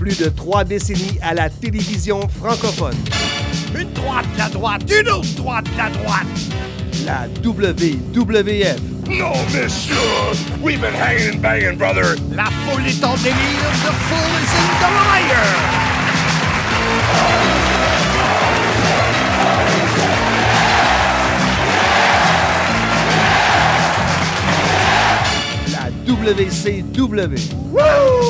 Plus de trois décennies à la télévision francophone. Une droite, la droite, une autre droite, la droite. La WWF. No, monsieur! We've been hanging and banging, brother! La foule est en délire, the fool is in the liar! La WCW. Order.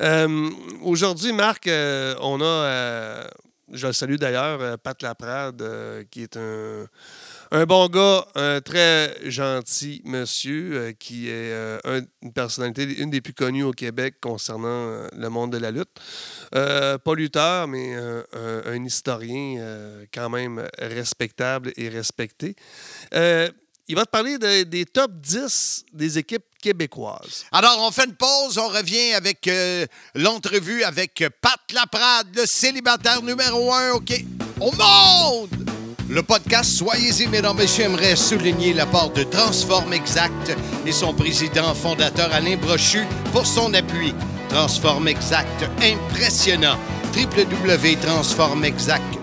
Euh, Aujourd'hui, Marc, euh, on a, euh, je le salue d'ailleurs, Pat Laprade, qui est un, bon gars, un très gentil monsieur, qui est un- une personnalité, une des plus connues au Québec concernant le monde de la lutte. Pas lutteur, mais un, historien quand même respectable et respecté. Il va te parler de- des top 10 des équipes québécoises. Alors, on fait une pause, on revient avec euh, l'entrevue avec Pat Laprade, le célibataire numéro un, OK? Au monde! Le podcast Soyez-y, mesdames, messieurs, aimerait souligner l'apport de Transform Exact et son président fondateur Alain Brochu pour son appui. Transform Exact, impressionnant. www.transformexact.com,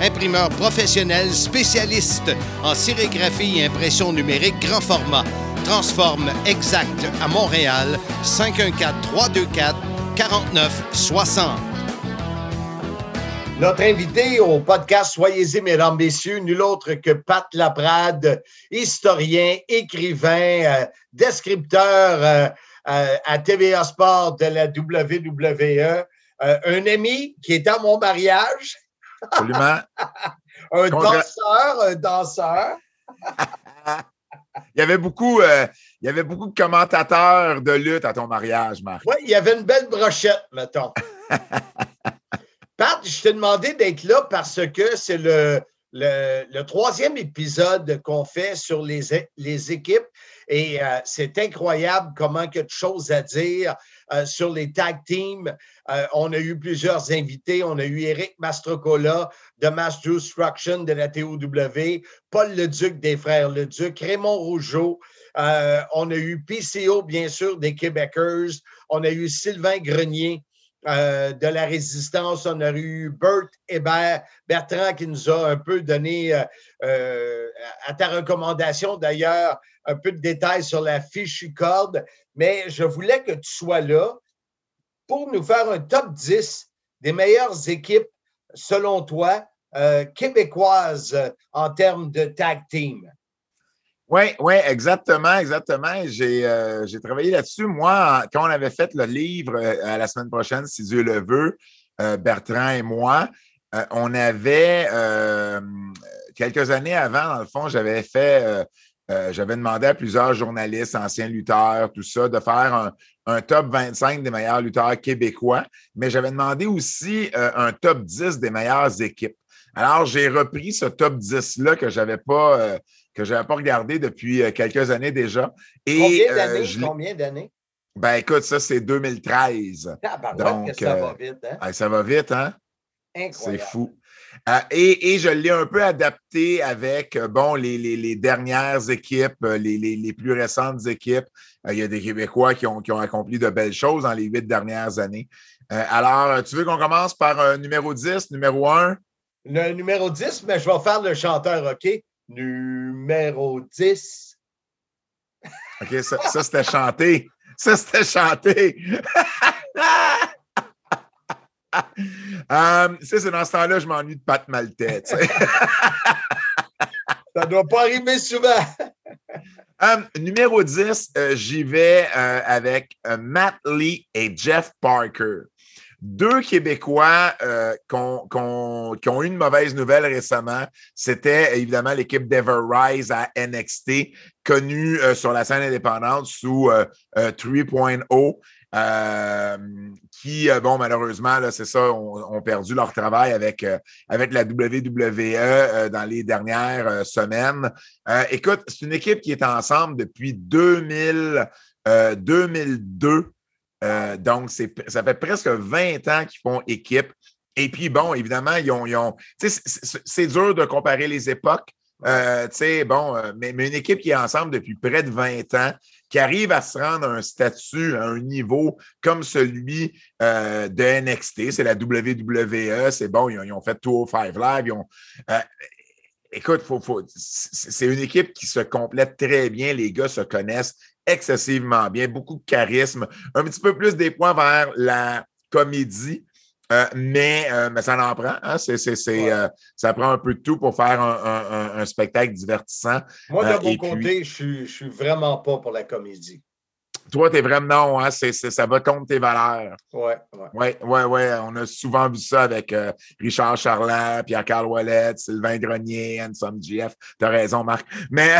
imprimeur professionnel spécialiste en sérigraphie et impression numérique grand format. Transforme Exact à Montréal, 514-324-4960. Notre invité au podcast Soyez-y, mesdames, messieurs, nul autre que Pat Laprade, historien, écrivain, euh, descripteur euh, euh, à TVA Sport de la WWE, euh, un ami qui est à mon mariage, Absolument. un danseur, un danseur. Il y avait beaucoup, euh, il y avait beaucoup de commentateurs de lutte à ton mariage, Marc. Oui, il y avait une belle brochette, mettons. Pat, je t'ai demandé d'être là parce que c'est le, le, le troisième épisode qu'on fait sur les, les équipes et euh, c'est incroyable comment il y a de choses à dire sur les tag teams. Euh, on a eu plusieurs invités. On a eu Eric Mastrocola de Mass Destruction de la TOW, Paul Leduc des Frères Leduc, Raymond Rougeau. Euh, on a eu PCO, bien sûr, des Québécois. On a eu Sylvain Grenier euh, de la Résistance. On a eu Bert Hébert, Bertrand qui nous a un peu donné, euh, euh, à ta recommandation d'ailleurs, un peu de détails sur la fiche corde. Mais je voulais que tu sois là pour nous faire un top 10 des meilleures équipes, selon toi, québécoises en termes de tag team. Oui, oui, exactement, exactement. J'ai euh, travaillé là-dessus. Moi, quand on avait fait le livre euh, à la semaine prochaine, si Dieu le veut, euh, Bertrand et moi, on avait quelques années avant, dans le fond, j'avais fait, j'avais demandé à plusieurs journalistes, anciens lutteurs, tout ça, de faire un, top 25 des meilleurs lutteurs québécois, mais j'avais demandé aussi un top 10 des meilleures équipes. Alors, j'ai repris ce top 10-là que j'avais pas. Euh, que je n'avais pas regardé depuis euh, quelques années déjà. Et, Combien euh, d'années? d'années? ben écoute, ça, c'est 2013. Tabarouette Donc, que ça euh, va vite, hein? Ah, ça va vite, hein? C'est Incroyable. fou. Euh, et, et je l'ai un peu adapté avec, euh, bon, les, les- les dernières équipes, euh, les, les- les plus récentes équipes. Euh, il y a des Québécois qui ont, qui ont accompli de belles choses dans les huit dernières années. Euh, alors, euh, tu veux qu'on commence par euh, numéro 10, numéro 1? Le numéro 10, mais je vais faire le chanteur, OK? Numéro 10. OK, ça, ça, c'était chanté. Ça, c'était chanté. Euh, ça, c'est dans ce temps-là, je m'ennuie de Pat Maltais. Ça ne doit pas arriver souvent. Euh, numéro 10, euh, j'y vais euh, avec euh, Matt Lee et Jeff Parker. Deux Québécois euh, qui ont eu une mauvaise nouvelle récemment. C'était évidemment l'équipe d'Ever Rise à NXT, connue euh, sur la scène indépendante sous euh, euh, 3.0. euh, qui, euh, bon, malheureusement, c'est ça, ont, perdu leur travail avec, euh, avec la WWE euh, dans les dernières euh, semaines. Euh, écoute, c'est une équipe qui est ensemble depuis 2000, euh, 2002. Euh, donc, ça fait presque 20 ans qu'ils font équipe. Et puis, bon, évidemment, ils ont. c'est, dur de comparer les époques. Euh, bon, euh, mais, une équipe qui est ensemble depuis près de 20 ans, qui arrive à se rendre à un statut, à un niveau comme celui de NXT, c'est la WWE, c'est bon, ils ont, fait 205 Live, ils ont. euh, écoute, c'est une équipe qui se complète très bien. Les gars se connaissent excessivement bien, beaucoup de charisme, un petit peu plus des points vers la comédie. euh, mais, euh, mais ça en prend. Hein? Ouais. euh, ça prend un peu de tout pour faire un, un- un- un spectacle divertissant. Moi, de mon côté, puis- je je suis vraiment pas pour la comédie. Toi, tu es vraiment non, hein? c'est, c'est- ça va contre tes valeurs. Ouais, ouais. Oui, oui, oui. On a souvent vu ça avec euh, Richard Charland, Pierre-Carl Ouellet, Sylvain Grenier, Ansom GF. Tu as raison, Marc. Mais,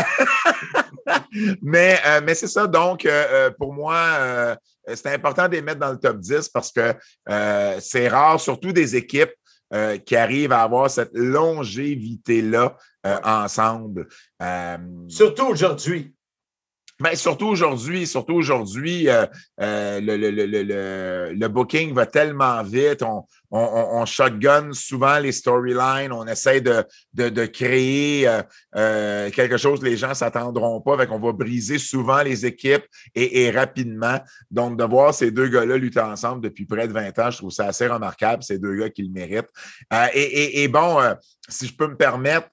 mais, euh, mais c'est ça. Donc, euh, pour moi, c'est important de les mettre dans le top 10 parce que c'est rare, surtout des équipes euh, qui arrivent à avoir cette longévité-là euh, Ouais. ensemble. Euh, Surtout aujourd'hui. Ben, surtout aujourd'hui, surtout aujourd'hui, euh, euh, le, le, le, le, booking va tellement vite. On, on, shotgun souvent les storylines. On essaie de, créer euh, euh, quelque chose les gens ne s'attendront pas. Fait qu'on va briser souvent les équipes et, rapidement. Donc, de voir ces deux gars-là lutter ensemble depuis près de 20 ans, je trouve ça assez remarquable. Ces deux gars qui le méritent. Euh, et, bon, si je peux me permettre,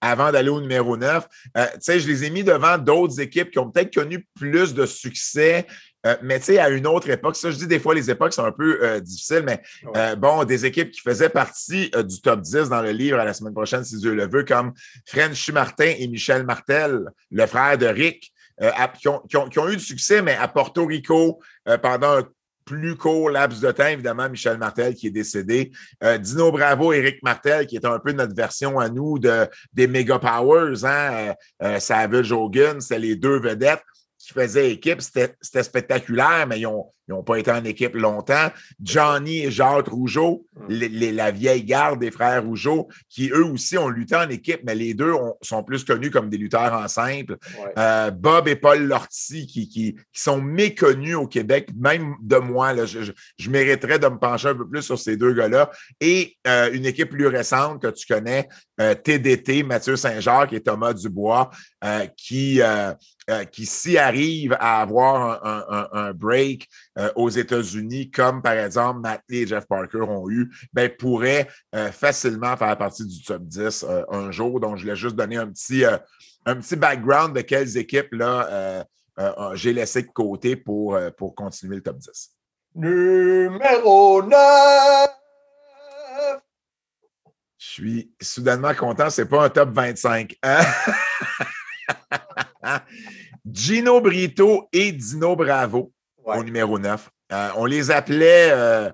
avant d'aller au numéro 9, euh, tu je les ai mis devant d'autres équipes qui ont peut-être connu plus de succès, euh, mais tu sais, à une autre époque, ça, je dis des fois, les époques sont un peu euh, difficiles, mais Ouais. euh, bon, des équipes qui faisaient partie du top 10 dans le livre à la semaine prochaine, si Dieu le veut, comme Frenchy Martin et Michel Martel, le frère de Rick, à- qui, ont, qui ont- qui ont eu du succès, mais à Porto Rico, pendant un plus court laps de temps, évidemment, Michel Martel qui est décédé. Euh, Dino Bravo, Éric Martel, qui est un peu notre version à nous de, des Mega Powers, hein? euh, euh, Savage Hogan, c'est les deux vedettes qui faisaient équipe. C'était spectaculaire, mais ils n'ont pas été en équipe longtemps. Johnny et Jacques Rougeau, les- les- la vieille garde des frères Rougeau, qui eux aussi ont lutté en équipe, mais les deux ont- sont plus connus comme des lutteurs en simple. Ouais. Euh, Bob et Paul Lortie, qui, qui, qui sont méconnus au Québec, même de moi. Là, je, je- je mériterais de me pencher un peu plus sur ces deux gars-là. Et euh, une équipe plus récente que tu connais, euh, TDT, Mathieu Saint-Jacques et Thomas Dubois, euh, qui, euh, euh, qui s'y arrivent à avoir un, break euh, aux États-Unis, comme par exemple Matt et Jeff Parker ont eu, ben, pourraient euh, facilement faire partie du top 10 euh, un jour. Donc, je voulais juste donner un petit, euh, un petit background de quelles équipes là, euh, euh, j'ai laissé de côté pour, euh, pour continuer le top 10. Numéro 9. Je suis soudainement content, c'est pas un top 25. hein? Gino Brito et Dino Bravo Ouais. au numéro 9. Euh, on les appelait euh,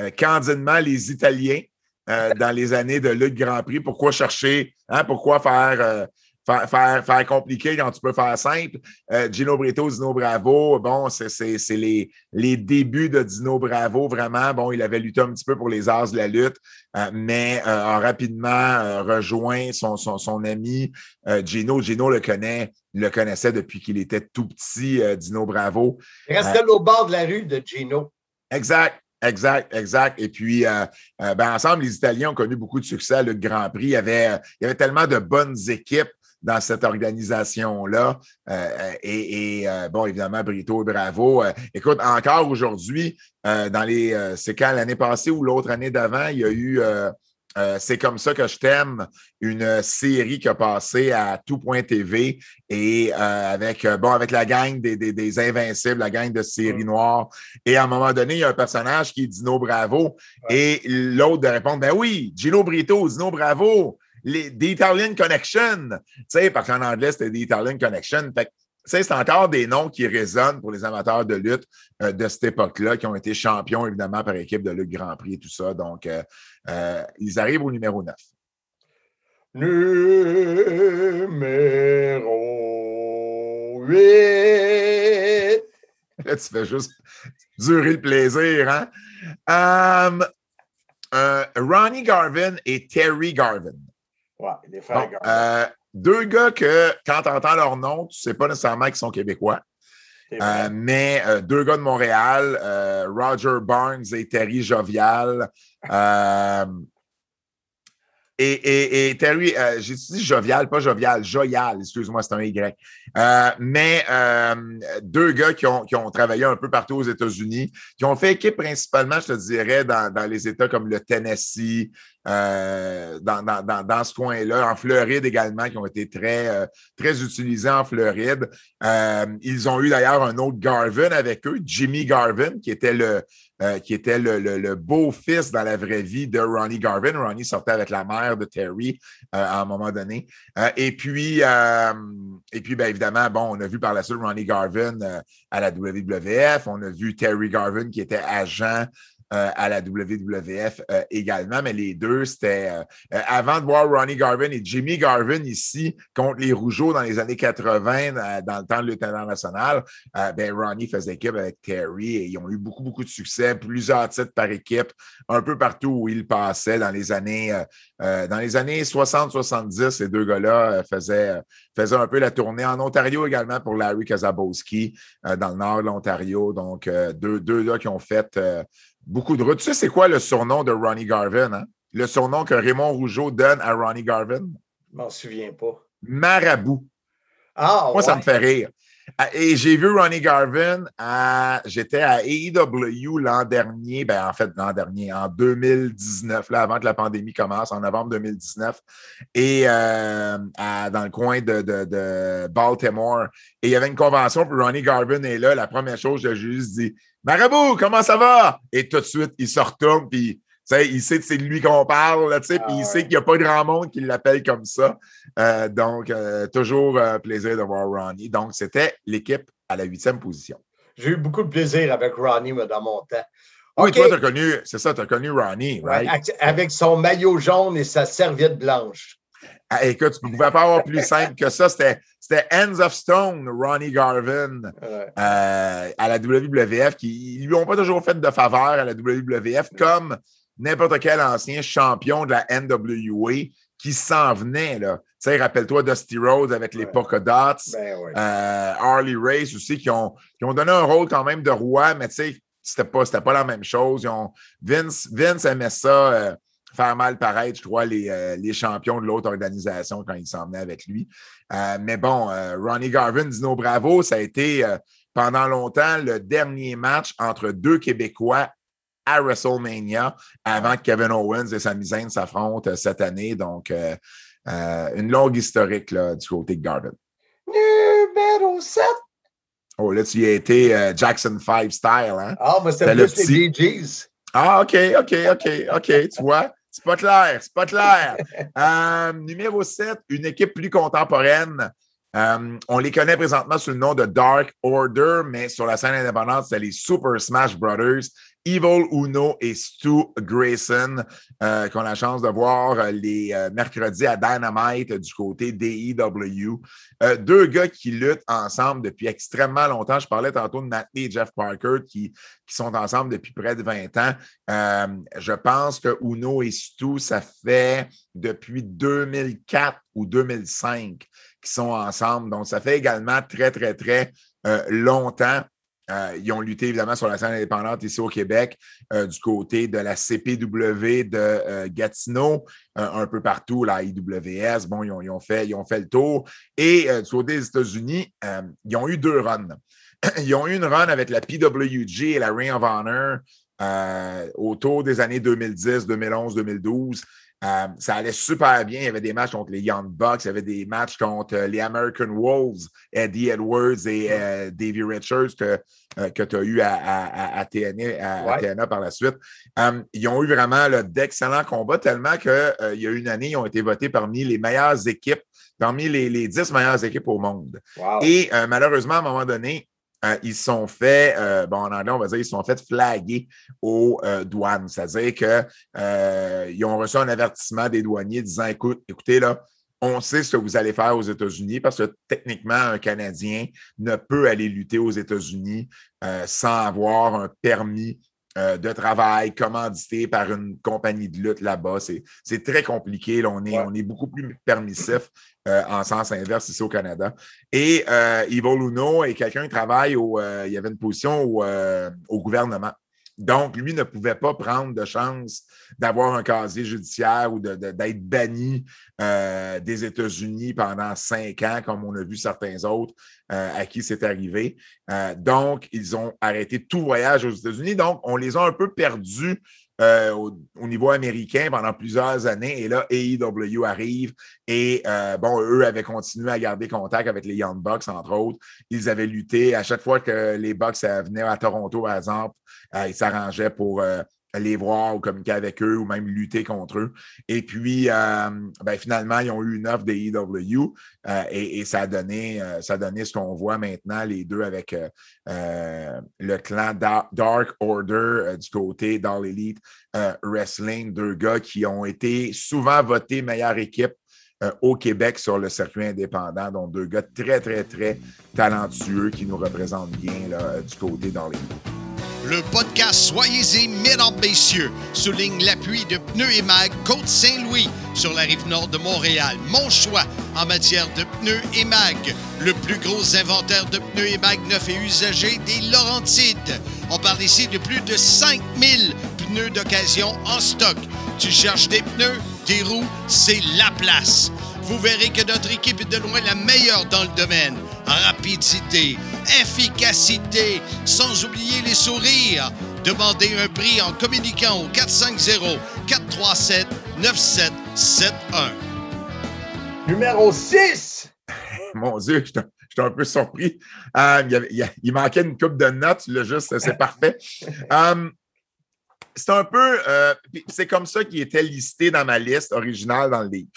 euh, candidement les Italiens dans les années de Lutte Grand Prix. Pourquoi chercher, hein, pourquoi faire, faire, faire, faire compliqué quand tu peux faire simple? Euh, Gino Brito, Dino Bravo, bon, c'est- les, les débuts de Dino Bravo, vraiment. Bon, il avait lutté un petit peu pour les As de la lutte, euh, mais euh, a rapidement rejoint son, son, son ami Gino. Gino le connaît, le connaissait depuis qu'il était tout petit, Dino Bravo. Il restait au bord de la rue de Gino. Exact. Exact, exact. Et puis, euh, euh, ben, ensemble, les Italiens ont connu beaucoup de succès à le Grand Prix. Il y avait, il y avait tellement de bonnes équipes dans cette organisation-là. Euh, et, et, euh, bon, évidemment, Brito et Bravo. Euh, écoute, encore aujourd'hui, euh, dans les. euh, c'est quand? L'année passée ou l'autre année d'avant, il y a eu. euh, euh, c'est comme ça que je t'aime, une série qui a passé à tout.tv et euh, avec, euh, bon, avec la gang des, des, des Invincibles, la gang de série noire. Et à un moment donné, il y a un personnage qui est Dino Bravo et l'autre de répondre Ben oui, Gino Brito, Dino Bravo, les, The Italian Connection. Tu sais, parce qu'en anglais, c'était The Italian Connection. Fait c'est encore des noms qui résonnent pour les amateurs de lutte euh, de cette époque-là, qui ont été champions, évidemment, par équipe de lutte Grand Prix et tout ça. Donc, euh, euh, ils arrivent au numéro 9. Numéro 8. Là, tu fais juste durer le plaisir, hein? Um, Ronnie Garvin et Terry Garvin. Ouais, les frères Bon, euh, deux gars que, quand tu entends leur nom, tu ne sais pas nécessairement qu'ils sont québécois. Euh, mais euh, deux gars de Montréal, euh, Roger Barnes et Terry Jovial. Et, et- et Terry, j'ai dit Jovial, pas Jovial, Joyal, excuse-moi, c'est un Y. Mais deux gars qui ont, qui ont travaillé un peu partout aux États-Unis, qui ont fait équipe principalement, je te dirais, dans, dans les États comme le Tennessee, euh, dans, ce coin-là, en Floride également, qui ont été très, euh, très utilisés en Floride. Euh, ils ont eu d'ailleurs un autre Garvin avec eux, Jimmy Garvin, qui était le, le, le- beau-fils dans la vraie vie de Ronnie Garvin. Ronnie sortait avec la mère de Terry à un moment donné. Et puis, et puis ben, évidemment, bon, on a vu par la suite Ronnie Garvin à la WWF. On a vu Terry Garvin qui était agent à la WWF euh, également, mais les deux, c'était euh, euh, avant de voir Ronnie Garvin et Jimmy Garvin ici contre les Rougeaux dans les années 80, euh, dans le temps de lutte internationale, euh, ben Ronnie faisait équipe avec Terry et ils ont eu beaucoup, beaucoup de succès, plusieurs titres par équipe, un peu partout où ils passaient dans les années, euh, euh, dans les années 60-70. Ces deux gars-là euh, faisaient, euh, faisaient un peu la tournée en Ontario également pour Larry Kazabowski euh, dans le nord de l'Ontario. Donc, euh, deux, deux gars qui ont fait euh, beaucoup de routes. Tu sais, c'est quoi le surnom de Ronnie Garvin? hein? Le surnom que Raymond Rougeau donne à Ronnie Garvin? Je m'en souviens pas. Marabout. Ah, Moi, ça me fait rire. Et j'ai vu Ronnie Garvin à. J'étais à AEW l'an dernier, ben en fait, l'an dernier, en 2019, là, avant que la pandémie commence, en novembre 2019, et euh, dans le coin de, de- de Baltimore. Et il y avait une convention, puis Ronnie Garvin est là. La première chose, j'ai juste dit Marabout, comment ça va? Et tout de suite, il se retourne, puis. Il sait que c'est de lui qu'on parle, Ah puis il ouais. sait qu'il n'y a pas grand monde qui l'appelle comme ça. Euh, donc, euh, toujours euh, plaisir de voir Ronnie. Donc, c'était l'équipe à la huitième position. J'ai eu beaucoup de plaisir avec Ronnie dans mon temps. Oui, toi, tu as connu, c'est ça, tu as connu Ronnie, right? Avec son maillot jaune et sa serviette blanche. Ah, écoute, tu ne pouvais pas avoir plus simple que ça. C'était c'était Hands of Stone, Ronnie Garvin, Ouais. euh, à la WWF, qui ils lui ont pas toujours fait de faveur à la WWF, comme n'importe quel ancien champion de la NWA qui s'en venait. là. Tu sais, rappelle-toi Dusty Rhodes avec les Ouais. polka dots. Ben ouais. Euh, Harley Race aussi, qui ont, qui ont donné un rôle quand même de roi, mais tu sais, c'était pas, pas la même chose. Ils ont- Vince, Vince aimait ça, euh, faire mal paraître, je crois, les, euh, les champions de l'autre organisation quand ils s'en venaient avec lui. Mais bon, Ronnie Garvin, Dino Bravo, ça a été pendant longtemps le dernier match entre deux Québécois à WrestleMania avant que Kevin Owens et Sami Zayn s'affrontent euh, cette année. Donc, euh, euh, une longue historique là, du côté de Garvin. Numéro 7. Oh, là, tu y as été euh, Jackson 5 style, hein? Ah, mais C'était plus petit. les. Ah, OK, OK, OK, OK. Tu vois, c'est pas clair, c'est pas clair. Numéro 7, une équipe plus contemporaine. Euh, on les connaît présentement sous le nom de Dark Order, mais sur la scène indépendante, c'est les Super Smash Brothers, Evil Uno et Stu Grayson, euh, qu'on a la chance de voir euh, les euh, mercredis à Dynamite du côté d'AEW. Euh, deux gars qui luttent ensemble depuis extrêmement longtemps. Je parlais tantôt de Matt et Jeff Parker qui, sont ensemble depuis près de 20 ans. Je pense que Uno et Stu, ça fait depuis 2004 ou 2005 qui sont ensemble. Donc, ça fait également très, très, très longtemps. Euh, ils ont lutté évidemment sur la scène indépendante ici au Québec, euh, du côté de la CPW de euh, Gatineau, un peu partout, la IWS. Bon, ils ont, fait, ils ont fait le tour. Et du côté des États-Unis, ils ont eu deux runs. Ils ont eu une run avec la PWG et la Ring of Honor autour des années 2010, 2011, 2012. Euh, ça allait super bien. Il y avait des matchs contre les Young Bucks, il y avait des matchs contre euh, les American Wolves, Eddie Edwards et euh, Davey Richards que, euh, que tu as eu à, à, à, à TNA, à- à Ouais. TNA par la suite. Ils ont eu vraiment d'excellents combats, tellement qu'il y a une année, ils ont été votés parmi les meilleures équipes parmi les, les 10 meilleures équipes au monde. Wow. Et malheureusement, à un moment donné, euh, ils sont fait, euh, bon, en anglais, on va dire, ils sont fait flaguer aux euh, douanes. C'est-à-dire qu'ils ont reçu un avertissement des douaniers disant écoute, écoutez, là, on sait ce que vous allez faire aux États-Unis parce que techniquement, un Canadien ne peut aller lutter aux États-Unis euh, sans avoir un permis euh, de travail commandité par une compagnie de lutte là-bas. C'est, très compliqué. Là. On, est, Ouais. on est beaucoup plus permissif euh, en sens inverse ici au Canada. Et euh, Ivo Luno est quelqu'un qui travaille au. il y avait une position au, au gouvernement. Donc, lui ne pouvait pas prendre de chance d'avoir un casier judiciaire ou d'être banni euh, des États-Unis pendant cinq ans, comme on a vu certains autres euh, à qui c'est arrivé. Euh, donc, ils ont arrêté tout voyage aux États-Unis. Donc, on les a un peu perdus euh, au, au niveau américain pendant plusieurs années. Et là, AEW arrive et, euh, bon, eux avaient continué à garder contact avec les Young Bucks, entre autres. Ils avaient lutté à chaque fois que les Bucks venaient à Toronto, par exemple, euh, ils s'arrangeaient pour euh, les voir ou communiquer avec eux ou même lutter contre eux. Et puis, euh, ben, finalement, ils ont eu une offre des EW euh, et, et ça, a donné, euh, ça a donné ce qu'on voit maintenant, les deux avec le clan Da- Dark Order du côté d'All Elite euh, Wrestling, deux gars qui ont été souvent votés meilleure équipe au Québec sur le circuit indépendant, donc deux gars très, très, très talentueux qui nous représentent bien là, du côté d'All Elite. Le podcast Soyez-y, souligne l'appui de Pneus et Mag Côte-Saint-Louis sur la rive nord de Montréal. Mon choix en matière de pneus et mag. Le plus gros inventaire de pneus et mag neufs et usagés des Laurentides. On parle ici de plus de 5000 pneus d'occasion en stock. Tu cherches des pneus, des roues, c'est la place. Vous verrez que notre équipe est de loin la meilleure dans le domaine. Rapidité, efficacité, sans oublier les sourires. Demandez un prix en communiquant au 450-437-9771. Numéro 6. Mon Dieu, j'étais j'étais un peu surpris. Euh, il, y avait- il y a- il manquait une coupe de notes, là, juste, c'est parfait. Euh, c'est un peu, euh, c'est comme ça qu'il était listé dans ma liste originale dans le livre.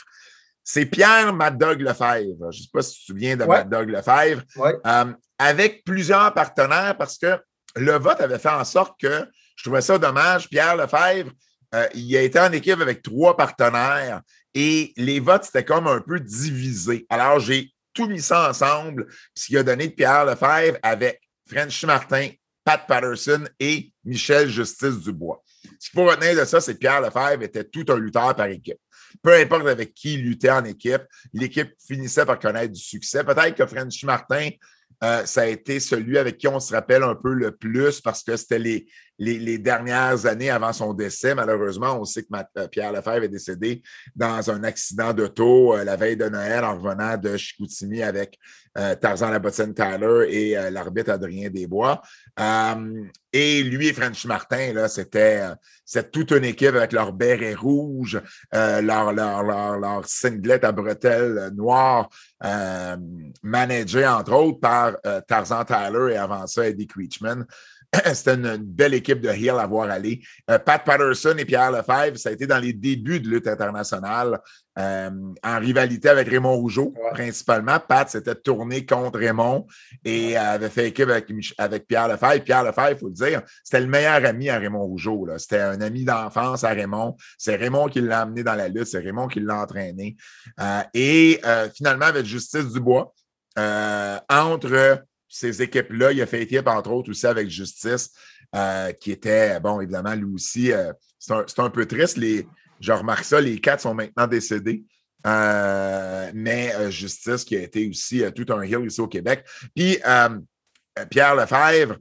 C'est Pierre Mad Dog Lefebvre. Je ne sais pas si tu te souviens de Ouais. Mad Dog Lefebvre. Ouais. Euh, avec plusieurs partenaires parce que le vote avait fait en sorte que je trouvais ça dommage. Pierre Lefebvre, euh, il a été en équipe avec trois partenaires et les votes, c'était comme un peu divisé. Alors, j'ai tout mis ça ensemble, ce qui a donné de Pierre Lefebvre avec French Martin, Pat Patterson et Michel Justice Dubois. Ce qu'il faut retenir de ça, c'est que Pierre Lefebvre était tout un lutteur par équipe. Peu importe avec qui il luttait en équipe, l'équipe finissait par connaître du succès. Peut-être que French Martin, euh, ça a été celui avec qui on se rappelle un peu le plus parce que c'était les, les, dernières années avant son décès. Malheureusement, on sait que euh, Pierre Lefebvre est décédé dans un accident d'auto euh, la veille de Noël en revenant de Chicoutimi avec euh, Tarzan Labottine Tyler et euh, l'arbitre Adrien Desbois. Et lui et French Martin, c'était toute une équipe avec leur béret rouge, leur, leur, leur, singlet à bretelles noires, managé entre autres par Tarzan Tyler et avant ça Eddie Creechman. C'était une, une belle équipe de Hill à voir aller. Euh, Pat Patterson et Pierre Lefebvre, ça a été dans les débuts de lutte internationale, euh, en rivalité avec Raymond Rougeau, Ouais. principalement. Pat s'était tourné contre Raymond et euh, avait fait équipe avec, Pierre Lefebvre. Pierre Lefebvre, il faut le dire, c'était le meilleur ami à Raymond Rougeau. C'était un ami d'enfance à Raymond. C'est Raymond qui l'a amené dans la lutte, c'est Raymond qui l'a entraîné. Euh, et finalement, avec Justice Dubois, entre ces équipes-là, il a fait équipe, entre autres, aussi avec Justice, euh, qui était, bon, évidemment, lui aussi, euh, c'est un, un peu triste. Les, je remarque ça, les quatre sont maintenant décédés. Euh, mais Justice, qui a été aussi tout un hill ici au Québec. Puis Pierre Lefebvre,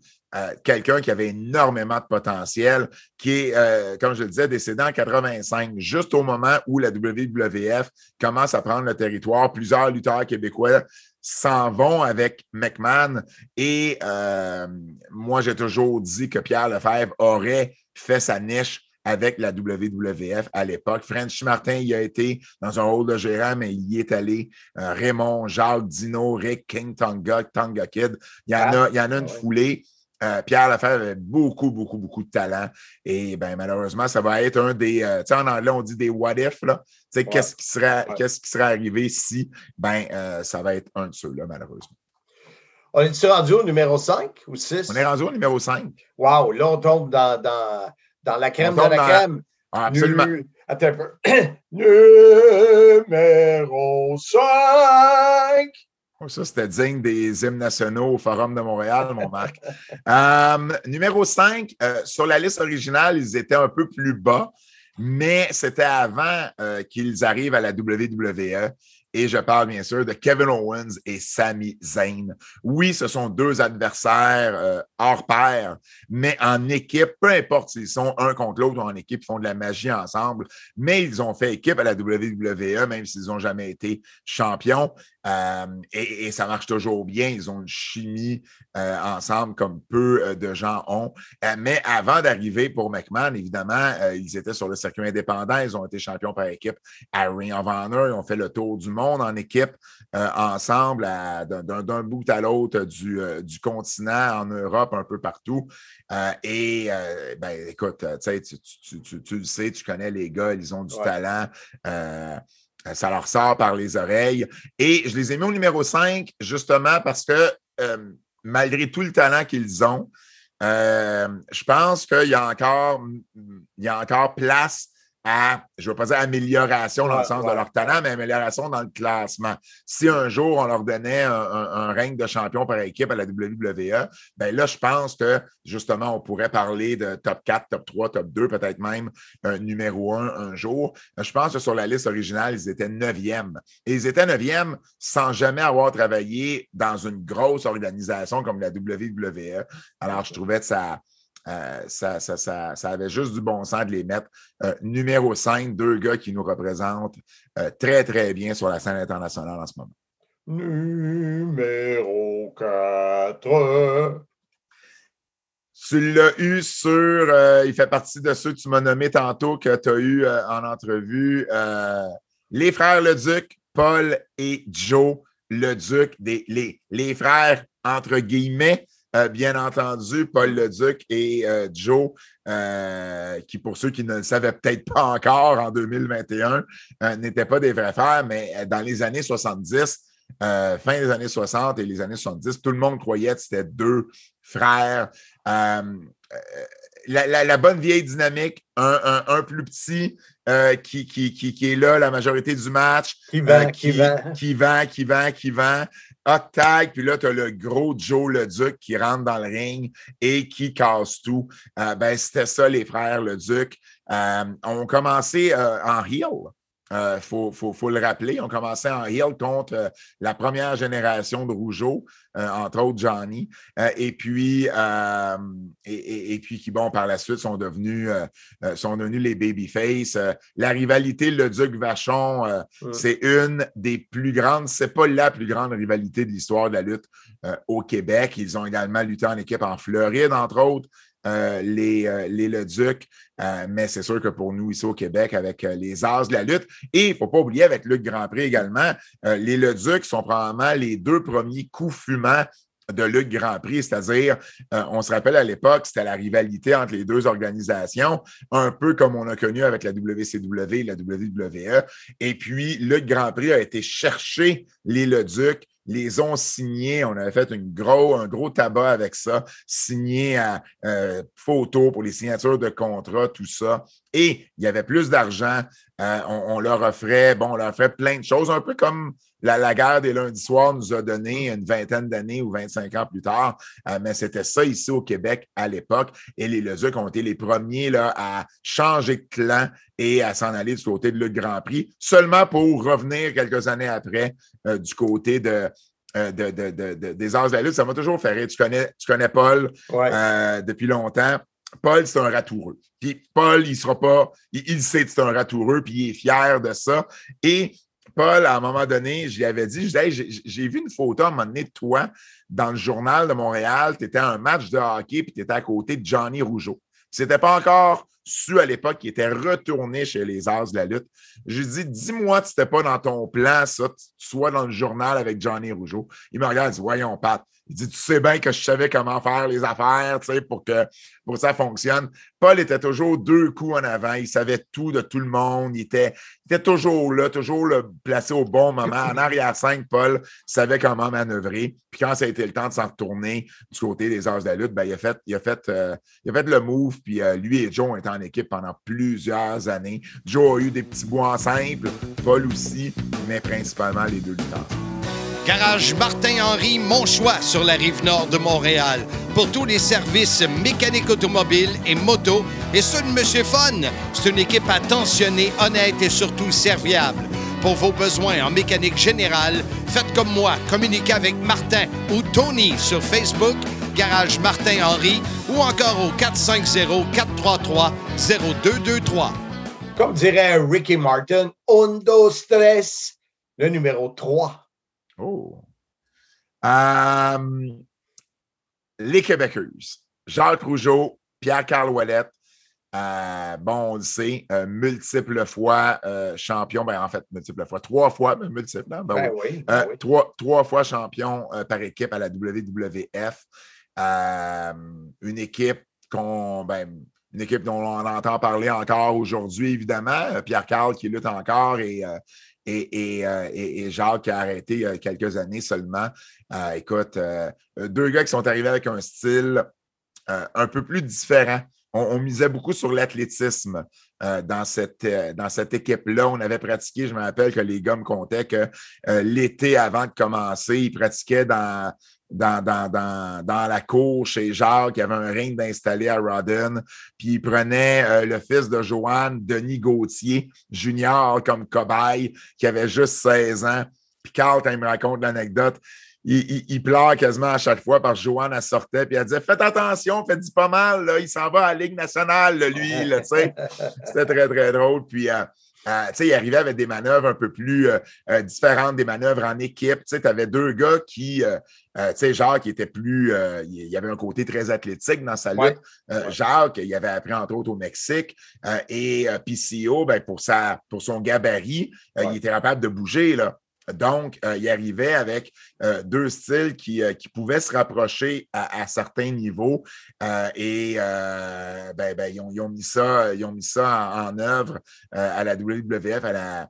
quelqu'un qui avait énormément de potentiel, qui est, comme je le disais, décédé en 85, juste au moment où la WWF commence à prendre le territoire. Plusieurs lutteurs québécois s'en vont avec McMahon. Et euh, moi, j'ai toujours dit que Pierre Lefebvre aurait fait sa niche avec la WWF à l'époque. French Martin y a été dans un rôle de gérant, mais il y est allé. Euh, Raymond, Jacques, Dino, Rick, King, Tonga, Tonga Kid. Il y en a, il y en a une Ah, ouais. foulée. Euh, Pierre Lafayette avait beaucoup, beaucoup, beaucoup de talent. Et ben, malheureusement, ça va être un des. Euh, tu sais, en anglais, on dit des what if. Là. Tu sais, qu'est-ce qui, serait, qu'est-ce qui serait arrivé si? Ben, euh, ça va être un de ceux-là, malheureusement. On est-tu rendu au numéro 5 ou 6? On est rendu au numéro 5. Wow, là, on tombe dans, dans, dans la crème de la dans- crème. Ah, absolument. Nu- Attends un peu. numéro 5. Oh, Ça, c'était digne des hymnes nationaux au Forum de Montréal, mon Marc. Euh, numéro 5, sur la liste originale, ils étaient un peu plus bas, mais c'était avant euh, qu'ils arrivent à la WWE. Et je parle bien sûr de Kevin Owens et Sami Zayn. Oui, ce sont deux adversaires euh, hors pair, mais en équipe, peu importe s'ils sont un contre l'autre ou en équipe, ils font de la magie ensemble, mais ils ont fait équipe à la WWE, même s'ils n'ont jamais été champions. Euh, et, et ça marche toujours bien. Ils ont une chimie euh, ensemble comme peu euh, de gens ont. Euh, mais avant d'arriver pour McMahon, évidemment, ils étaient sur le circuit indépendant. Ils ont été champions par équipe à Ring of Honor. Ils ont fait le tour du monde en équipe ensemble d'un- bout à l'autre du, du continent, en Europe, un peu partout. Et ben, écoute, tu sais, tu, tu- tu- tu- tu le sais, tu connais les gars, ils ont du Ouais. talent. Euh, ça leur sort par les oreilles. Et je les ai mis au numéro 5, justement parce que euh, malgré tout le talent qu'ils ont, euh, je pense qu'il y a encore, il y a encore place à, je ne veux pas dire amélioration dans le sens de leur talent, mais amélioration dans le classement. Si un jour on leur donnait un, un- un règne de champion par équipe à la WWE, ben là, je pense que justement, on pourrait parler de top 4, top 3, top 2, peut-être même un numéro 1 un jour. Je pense que sur la liste originale, ils étaient neuvième. Et ils étaient neuvième sans jamais avoir travaillé dans une grosse organisation comme la WWE. Alors, je trouvais que ça, euh, ça, ça, ça, ça avait juste du bon sens de les mettre. Euh, numéro 5, deux gars qui nous représentent euh, très, très bien sur la scène internationale en ce moment. Numéro 4. Tu l'as eu sur, il fait partie de ceux que tu m'as nommés tantôt que tu as eu en entrevue, les frères Leduc, Paul et Joe Leduc, des, les, les frères entre guillemets, euh, bien entendu, Paul Leduc et euh, Joe, euh, qui pour ceux qui ne le savaient peut-être pas encore en 2021, euh, n'étaient pas des vrais frères, mais dans les années 70, euh, fin des années 60 et les années 70, tout le monde croyait que c'était deux frères. La, la- la bonne vieille dynamique, un, un- un plus petit qui, qui, qui, qui est là la majorité du match, Qui vend, qui vend. qui vend, qui vend, qui vend. Hot tag, puis là, tu as le gros Joe Leduc qui rentre dans le ring et qui casse tout. Euh, ben, c'était ça, les frères Leduc. Euh, on commençait euh, en heel. Il faut, faut- faut le rappeler. On commençait en heel contre euh, la première génération de Rougeau, euh, entre autres Johnny. Euh, et puis, euh, et, et- et puis qui, bon, par la suite, sont devenus, euh, euh, sont devenus les babyface. Euh, la rivalité Le Duc Vachon, euh, Mm. c'est une des plus grandes, c'est pas la plus grande rivalité de l'histoire de la lutte euh, au Québec. Ils ont également lutté en équipe en Floride, entre autres. Euh, les, euh, Euh, mais c'est sûr que pour nous, ici au Québec, avec euh, les As de la lutte, et il ne faut pas oublier avec Luc Grand Prix également, les Leduc sont probablement les deux premiers coups fumants de Luc Grand Prix, c'est-à-dire, on se rappelle à l'époque, c'était la rivalité entre les deux organisations, un peu comme on a connu avec la WCW et la WWE. Et puis, Luc Grand Prix a été chercher les Leduc, les ont signés. On avait fait un gros tabac avec ça, signé à euh, photo pour les signatures de contrats, tout ça. Et il y avait plus d'argent. Euh, on, on leur offrait, bon, on leur offrait plein de choses, un peu comme la, la guerre des lundis soirs nous a donné une vingtaine d'années ou 25 ans plus tard. Euh, mais c'était ça ici au Québec à l'époque. Et les Leduc ont été les premiers là, à changer de clan et à s'en aller du côté de le Grand Prix, seulement pour revenir quelques années après euh, du côté de, euh, de, de- de- de- des As de la lutte. Ça m'a toujours fait rire. Tu connais, tu connais Paul Ouais. euh, depuis longtemps. Paul, c'est un ratoureux. Puis Paul, il sera pas, il, sait que c'est un ratoureux, puis il est fier de ça. Et Paul, à un moment donné, je lui avais dit, je j'ai vu une photo à un moment donné de toi dans le journal de Montréal. Tu étais à un match de hockey, puis tu étais à côté de Johnny Rougeau. C'était pas encore su à l'époque qu'il était retourné chez les As de la lutte. Je lui dis Dis-moi que c'était pas dans ton plan, ça, tu sois dans le journal avec Johnny Rougeau. Il me regarde, il dit Voyons, Pat. Il dit Tu sais bien que je savais comment faire les affaires, pour que, pour que ça fonctionne. Paul était toujours deux coups en avant. Il savait tout de tout le monde. Il était, il était toujours là, toujours placé au bon moment. En arrière 5, Paul savait comment manœuvrer. Puis quand ça a été le temps de s'en retourner du côté des As de la lutte, ben, il, a fait, il, a fait, euh, il a fait le move. Puis euh, lui et Joe ont été en équipe pendant plusieurs années. Joe a eu des petits bouts en simple, Paul aussi, mais principalement les deux lutteurs. Garage Martin-Henry, mon choix sur la rive nord de Montréal. Pour tous les services mécaniques automobiles et moto. Et ceux de Monsieur Fun, c'est une équipe attentionnée, honnête et surtout serviable. Pour vos besoins en mécanique générale, faites comme moi, communiquez avec Martin ou Tony sur Facebook, Garage Martin-Henry ou encore au 450-433-0223. Comme dirait Ricky Martin, Undo Stress, le numéro 3. Oh. Euh, les Québécois. Jacques Rougeau, Pierre-Carl Ouellette. Euh, bon, on le sait, euh, multiples fois champion, ben, en fait, multiples fois, trois fois, mais multiples, hein? ben, Ben oui. ben oui. trois, trois fois champion par équipe à la WWF. une équipe qu'on, ben, une équipe dont on entend parler encore aujourd'hui, évidemment. Pierre-Carl qui lutte encore et, euh, et, et, euh, et- Jacques qui a arrêté il y a quelques années seulement. Euh, écoute, euh, deux gars qui sont arrivés avec un style euh, un peu plus différent. On, misait beaucoup sur l'athlétisme dans cette, dans cette équipe-là. On avait pratiqué, je me rappelle que les gars me contaient que l'été avant de commencer, ils pratiquaient dans, dans, dans, dans, la cour chez Jacques. Il y avait un ring d'installer à Rodden. Puis il prenait euh, le fils de Joanne, Denis Gauthier, junior, comme cobaye, qui avait juste 16 ans. Puis Carl, quand il me raconte l'anecdote, il, il- pleure quasiment à chaque fois parce que Joanne, elle sortait, puis elle disait Faites attention, faites-y pas mal, là, il s'en va à la Ligue nationale, lui, tu sais. C'était très, très drôle. Puis, euh, euh, tu sais, il arrivait avec des manœuvres un peu plus euh, euh, différentes, des manœuvres en équipe. Tu avais deux gars qui, euh, euh, tu sais, Jacques, était plus, il y avait un côté très athlétique dans sa lutte. Ouais. Euh. Jacques, il avait appris entre autres au Mexique. Euh, et euh, PCO, ben, pour, sa, pour son gabarit, Ouais. il était capable de bouger, là. Donc, euh, il arrivait avec euh, deux styles qui, euh, qui pouvaient se rapprocher à, certains niveaux. Euh, et ben, ben, ils, ont, mis ça, ils ont mis ça en, œuvre à la WWF, à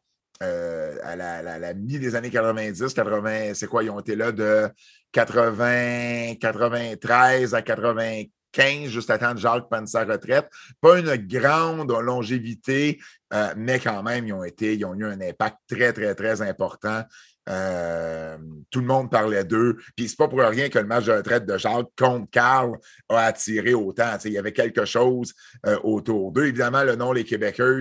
la, mi des années 90, 80, c'est quoi? Ils ont été là de 80, 93 à 95, juste à temps de Jacques prenne sa retraite. Pas une grande longévité, euh, mais quand même, ils ont été, ils ont eu un impact très, très, très important. Euh, tout le monde parlait d'eux. Puis c'est pas pour rien que le match de retraite de Jacques contre Carl a attiré autant. Il y avait quelque chose euh, autour d'eux. Évidemment, le nom Les Québécois,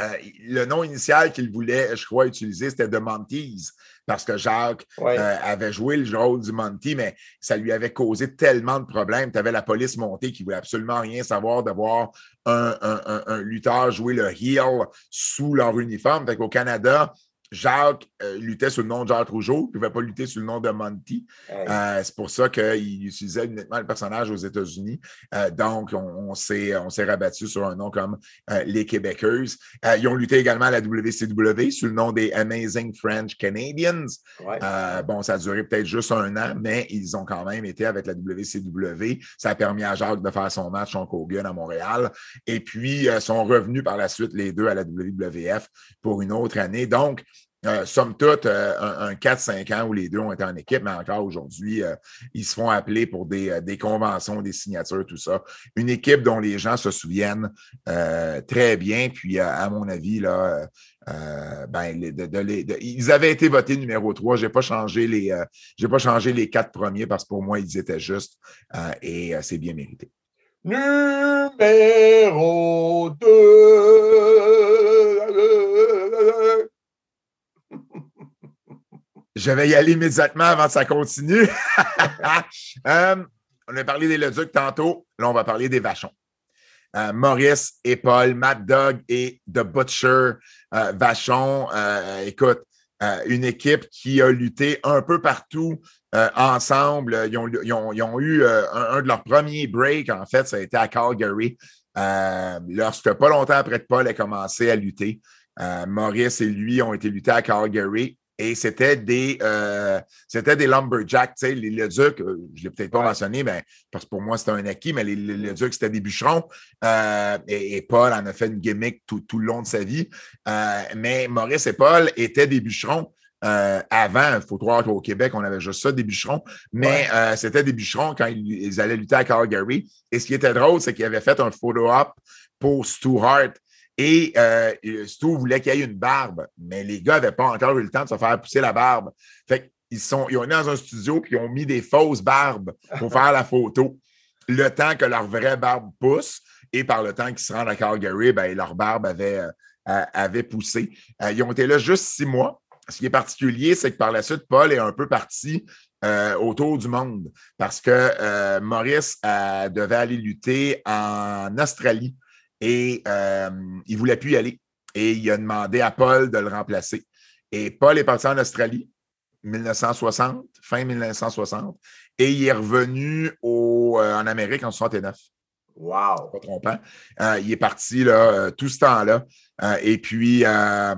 euh, le nom initial qu'il voulait, je crois, utiliser, c'était The Monties, parce que Jacques Ouais. euh, avait joué le rôle du Monty, mais ça lui avait causé tellement de problèmes. Tu avais la police montée qui voulait absolument rien savoir de voir un, un- un- un lutteur jouer le heel sous leur uniforme. Fait qu'au Canada, Jacques euh, luttait sous le nom de Jacques Rougeau, il ne pouvait pas lutter sous le nom de Monty. Ouais. Euh, c'est pour ça qu'il utilisait uniquement le personnage aux États-Unis. Euh, donc, on, on s'est rabattu sur un nom comme les Québécois. Euh, ils ont lutté également à la WCW sous le nom des Amazing French Canadians. Ouais. Bon, ça a duré peut-être juste un an, mais ils ont quand même été avec la WCW. Ça a permis à Jacques de faire son match en Hogan à Montréal. Et puis, sont revenus par la suite, les deux, à la WWF pour une autre année. Donc, euh, somme toute, euh, un, un 4-5 ans où les deux ont été en équipe, mais encore aujourd'hui, euh, ils se font appeler pour des, euh, des conventions, des signatures, tout ça. Une équipe dont les gens se souviennent très bien. Puis, à mon avis, là, ben, de- de ils avaient été votés numéro 3. Je n'ai pas changé les. pas changé les quatre premiers parce que pour moi, ils étaient justes et c'est bien mérité. Numéro 2. Je vais y aller immédiatement avant que ça continue. Euh, on a parlé des Leducs tantôt. Là, on va parler des Vachons. Euh, Maurice et Paul, Mad Dog et The Butcher euh, Vachon. écoute, une équipe qui a lutté un peu partout ensemble. Ils ont, eu un, de leurs premiers breaks, en fait, ça a été à Calgary. Lorsque pas longtemps après que Paul ait commencé à lutter, Maurice et lui ont été lutés à Calgary et c'était des, euh, c'était des lumberjacks. Les, les Ducs, je ne l'ai peut-être pas mentionné, mais, parce que pour moi, c'était un acquis, mais les, les, Ducs, c'était des bûcherons. et, Paul en a fait une gimmick tout, tout le long de sa vie. mais Maurice et Paul étaient des bûcherons. Euh, avant, il faut croire qu'au Québec, on avait juste ça, des bûcherons, mais euh, c'était des bûcherons quand ils, allaient lutter à Calgary. Et ce qui était drôle, c'est qu'ils avaient fait un photo-op pour Stu Hart. Et euh, Stu voulait qu'il y ait une barbe, mais les gars n'avaient pas encore eu le temps de se faire pousser la barbe. Fait qu'ils sont, ils ont été dans un studio puis ils ont mis des fausses barbes pour faire la photo. Le temps que leur vraie barbe pousse et par le temps qu'ils se rendent à Calgary, ben, leur barbe avait, avait poussé. ils ont été là juste six mois ce qui est particulier, c'est que par la suite, Paul est un peu parti euh, autour du monde parce que euh, Maurice euh, devait aller lutter en Australie et il ne voulait plus y aller. Et il a demandé à Paul de le remplacer. Et Paul est parti en Australie, 1960, fin 1960, et il est revenu en Amérique en 69. Wow! Pas trompant. il est parti là, tout ce temps-là. et puis, euh,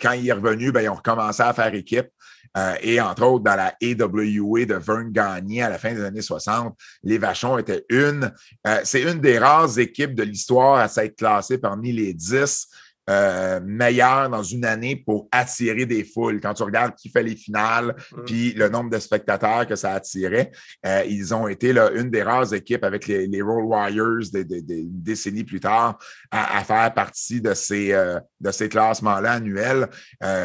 quand il est revenu, ben, ils ont recommencé à faire équipe. Euh, et entre autres, dans la AWA de Vern Gagné à la fin des années 60, les Vachons étaient une. Euh, c'est une des rares équipes de l'histoire à s'être classée parmi les dix euh, meilleur dans une année pour attirer des foules. Quand tu regardes qui fait les finales, mm. puis le nombre de spectateurs que ça attirait, euh, ils ont été là, une des rares équipes avec les, les Roll Warriors des, décennies plus tard à, faire partie de ces, euh, de ces classements-là annuels,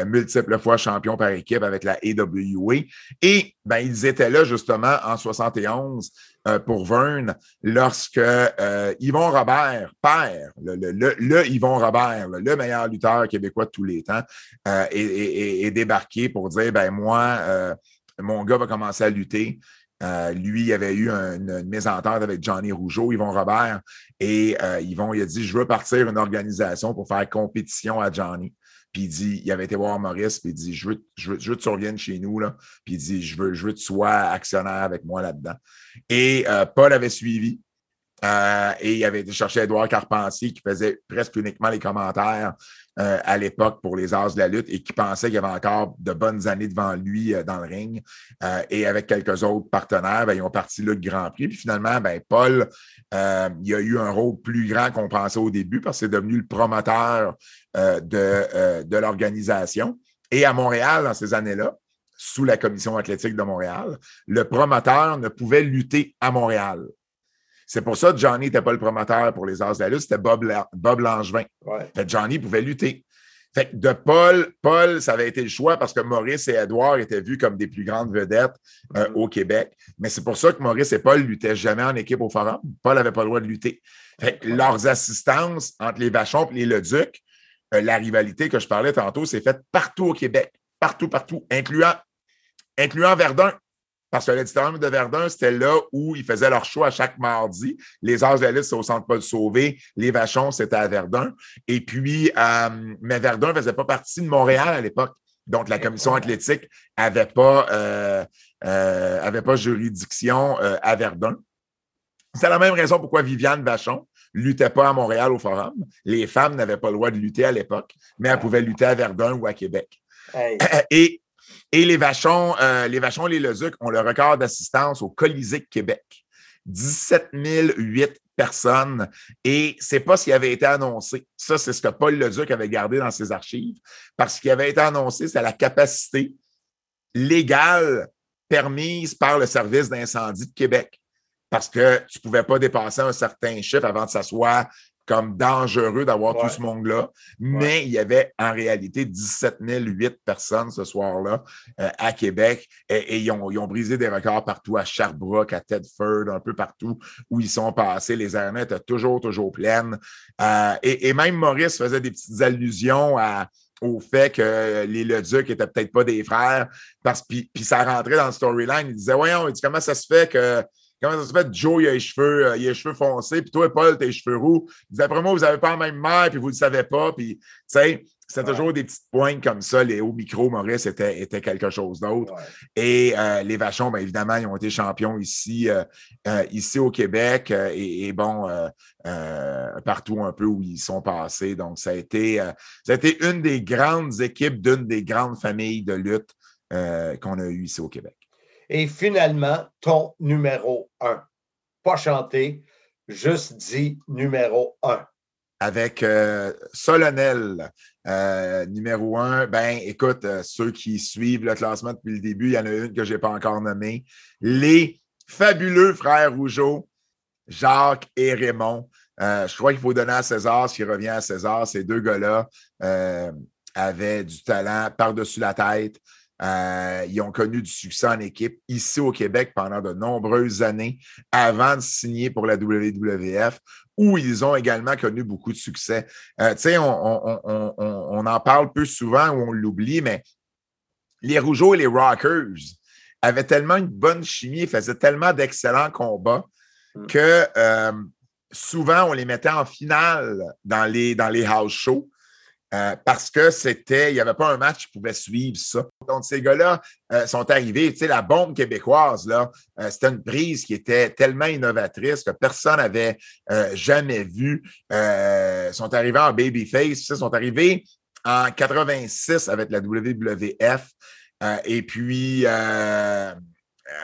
multiples fois champions par équipe avec la AWA. Et ben, ils étaient là justement en 71 euh, pour Vern lorsque euh, Yvon Robert, père, le, le, Yvon Robert, le meilleur lutteur québécois de tous les temps, euh, est, débarqué pour dire ben moi, mon gars va commencer à lutter. lui, il avait eu une, mésentente avec Johnny Rougeau, Yvon Robert, et Yvon, il a dit Je veux partir une organisation pour faire compétition à Johnny. Puis il dit, il avait été voir Maurice, puis il dit, je veux, je veux, je veux que tu reviennes chez nous, là. Puis il dit, je veux, je veux que tu sois actionnaire avec moi là-dedans. Et euh, Paul avait suivi. Euh, et il avait été chercher Edouard Carpentier qui faisait presque uniquement les commentaires euh, à l'époque pour les As de la lutte et qui pensait qu'il y avait encore de bonnes années devant lui dans le ring. et avec quelques autres partenaires, ben, ils ont parti le Grand Prix. Puis finalement, ben, Paul, il a eu un rôle plus grand qu'on pensait au début parce que c'est devenu le promoteur de l'organisation. Et à Montréal, dans ces années-là, sous la Commission athlétique de Montréal, le promoteur ne pouvait lutter à Montréal. C'est pour ça que Johnny n'était pas le promoteur pour les As de la lutte, c'était Bob, Bob Langevin. Johnny pouvait lutter. Fait de Paul, Paul, ça avait été le choix parce que Maurice et Edouard étaient vus comme des plus grandes vedettes euh, mm-hmm. au Québec. Mais c'est pour ça que Maurice et Paul luttaient jamais en équipe au Forum. Paul n'avait pas le droit de lutter. Fait leurs assistances entre les Vachons et les Leduc, euh, la rivalité que je parlais tantôt, s'est faite partout au Québec. Partout, partout, incluant incluant Verdun. Parce que l'auditorium de Verdun, c'était là où ils faisaient leur show à chaque mardi. Les As de la liste, au Centre Paul Sauvé. Les Vachons, c'était à Verdun. Et puis, euh, mais Verdun ne faisait pas partie de Montréal à l'époque. Donc, la commission athlétique n'avait pas, euh, euh, avait pas juridiction à Verdun. C'est la même raison pourquoi Viviane Vachon luttait pas à Montréal au Forum. Les femmes n'avaient pas le droit de lutter à l'époque, mais elles pouvaient lutter à Verdun ou à Québec. Et et les Vachons, euh, les Vachons, les Lezuc ont le record d'assistance au Colisée Québec. 17 008 personnes. Et c'est pas ce qui avait été annoncé. Ça, c'est ce que Paul Leduc avait gardé dans ses archives. Parce ce qui avait été annoncé, c'est la capacité légale permise par le service d'incendie de Québec. Parce que tu pouvais pas dépasser un certain chiffre avant que ça soit comme dangereux d'avoir tout ce monde-là. Mais il y avait en réalité 17 008 personnes ce soir-là euh, à Québec et, ils, ont, ils, ont, brisé des records partout à Sherbrooke, à Tedford, un peu partout où ils sont passés. Les arénas étaient toujours, toujours pleines. Euh, et, et, même Maurice faisait des petites allusions à, au fait que les Leduc n'étaient peut-être pas des frères. Parce, puis, puis ça rentrait dans le storyline. Il disait Voyons, il dit, comment ça se fait que Comment ça se fait? Joe, il a les cheveux, euh, il a les cheveux foncés, puis toi, Paul, tes cheveux roux. D'après moi, vous n'avez pas la même mère, puis vous ne le savez pas. Puis, tu sais, C'était toujours des petites pointes comme ça. Les hauts micro, Maurice, était, était quelque chose d'autre. Et euh, les Vachons, bien évidemment, ils ont été champions ici, euh, euh, ici au Québec et, bon, partout un peu où ils sont passés. Donc, ça a été, ça a été une des grandes équipes d'une des grandes familles de lutte qu'on a eues ici au Québec. Et finalement, ton numéro un. Pas chanté, juste dit numéro un avec euh, Solennel, euh, numéro un. Ben, écoute, euh, ceux qui suivent le classement depuis le début, il y en a une que je n'ai pas encore nommée. Les fabuleux frères Rougeau, Jacques et Raymond. je crois qu'il faut donner à César ce qui revient à César. Ces deux gars-là avaient du talent par-dessus la tête. Ils ont connu du succès en équipe ici au Québec pendant de nombreuses années avant de signer pour la WWF où ils ont également connu beaucoup de succès. Euh, tu sais, on, en parle peu souvent ou on l'oublie, mais les Rougeaux et les Rockers avaient tellement une bonne chimie, faisaient tellement d'excellents combats mm. que euh, souvent on les mettait en finale dans les, dans les house shows. Euh, parce que c'était, il n'y avait pas un match qui pouvait suivre ça. Donc, ces gars-là euh, sont arrivés, tu sais, la bombe québécoise, là, euh, c'était une prise qui était tellement innovatrice que personne n'avait jamais vu. Sont arrivés en babyface, ils sont arrivés en 86 avec la WWF. et puis, ben,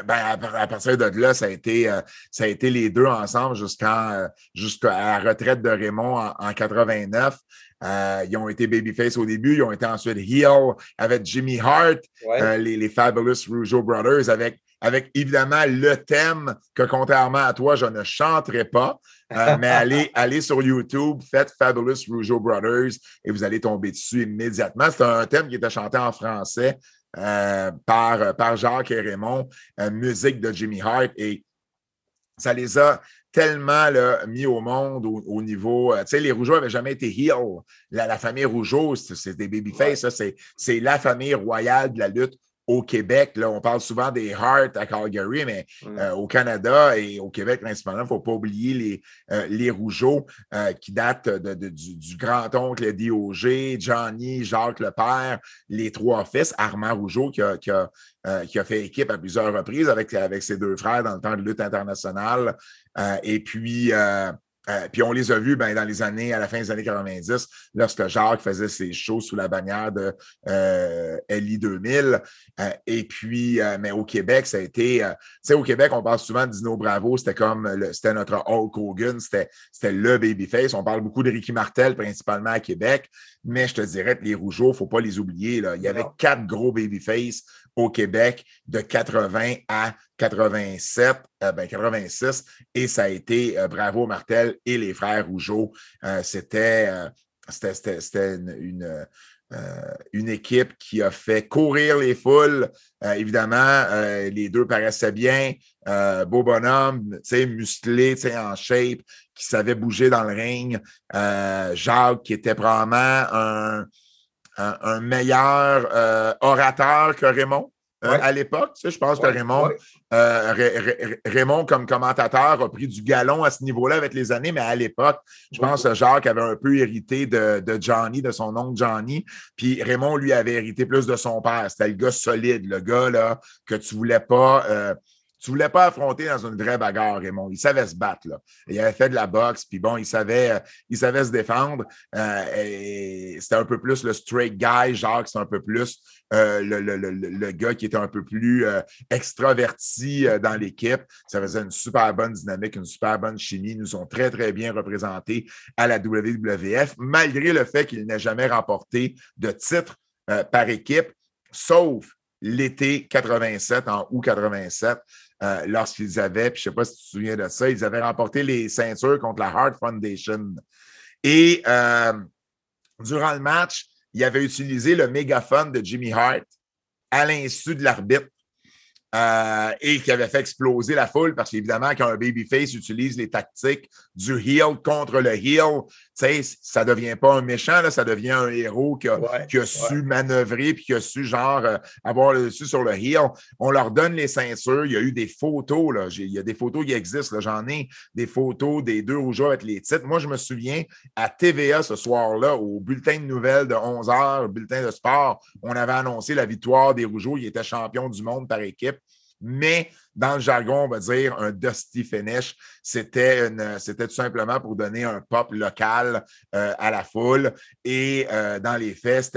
à, partir de là, ça a été, ça a été les deux ensemble jusqu'à la retraite de Raymond en, en 89. Euh, ils ont été babyface au début, ils ont été ensuite heel avec Jimmy Hart, euh, les, Fabulous Rougeau Brothers, avec, avec évidemment le thème que, contrairement à toi, je ne chanterai pas. Euh, mais allez, allez sur YouTube, faites Fabulous Rougeau Brothers et vous allez tomber dessus immédiatement. C'est un thème qui était chanté en français par, par Jacques et Raymond, musique de Jimmy Hart. Et ça les a tellement mis au monde au, niveau. Euh, tu sais, les Rougeaux n'avaient jamais été heel. La, famille Rougeau, c'est des babyface. C'est la famille royale de la lutte au Québec. Là, on parle souvent des Heart à Calgary, mais euh, au Canada et au Québec principalement, il ne faut pas oublier les, euh, les Rougeaux qui datent de, du, grand-oncle D.O.G., Johnny, Jacques le père, les trois fils, Armand Rougeau qui a, qui a, qui a fait équipe à plusieurs reprises avec, avec ses deux frères dans le temps de lutte internationale. Euh, et puis, euh, euh, puis on les a vus ben, dans les années, à la fin des années 90, lorsque Jacques faisait ses shows sous la bannière de LI 2000. et puis, mais au Québec, ça a été, tu sais, au Québec, on parle souvent de Dino Bravo, c'était comme, c'était notre Hulk Hogan, c'était le babyface. On parle beaucoup de Ricky Martel, principalement à Québec, mais je te dirais que les Rougeaux, il ne faut pas les oublier. Là. Il y avait quatre gros babyface au Québec de 80 à 87, euh, ben 86, et ça a été euh, Bravo Martel et les frères Rougeau. Euh, c'était une, une, équipe qui a fait courir les foules. évidemment, les deux paraissaient bien. beau bonhomme, musclé, en shape, qui savait bouger dans le ring. Jacques, qui était probablement un un, meilleur orateur que Raymond. Euh, à l'époque, je pense que Raymond, euh, Raymond, comme commentateur, a pris du galon à ce niveau-là avec les années, mais à l'époque, je pense que Jacques avait un peu hérité de, de, Johnny, de son oncle Johnny, puis Raymond, lui, avait hérité plus de son père. C'était le gars solide, le gars là, que tu ne voulais pas tu ne voulais pas affronter dans une vraie bagarre, Raymond. Il savait se battre. Il avait fait de la boxe, puis bon, il savait, euh, il savait se défendre. Euh, c'était un peu plus le straight guy. Jacques, c'est un peu plus euh, le, gars qui était un peu plus extraverti dans l'équipe. Ça faisait une super bonne dynamique, une super bonne chimie. Ils nous ont très, très bien représentés à la WWF, malgré le fait qu'ils n'aient jamais remporté de titre par équipe, sauf l'été 87, en août 87, euh, lorsqu'ils avaient, puis je ne sais pas si tu te souviens de ça, ils avaient remporté les ceintures contre la Heart Foundation. Et euh, durant le match, il avait utilisé le mégaphone de Jimmy Hart à l'insu de l'arbitre euh, et qui avait fait exploser la foule parce qu'évidemment, quand un babyface utilise les tactiques du heel contre le heel, sais, ça devient pas un méchant, là, ça devient un héros qui a, qui a su manœuvrer puis qui a su, genre, euh, avoir le dessus sur le heel. On leur donne les ceintures. Il y a eu des photos, là. Il y a des photos qui existent, J'en ai des photos des deux rougeaux avec les titres. Moi, je me souviens, à TVA ce soir-là, au bulletin de nouvelles de 11 h, bulletin de sport, on avait annoncé la victoire des rougeaux. Ils étaient champions du monde par équipe mais dans le jargon, on va dire un dusty finish. C'était, tout simplement pour donner un pop local euh, à la foule. Et euh, dans les faits,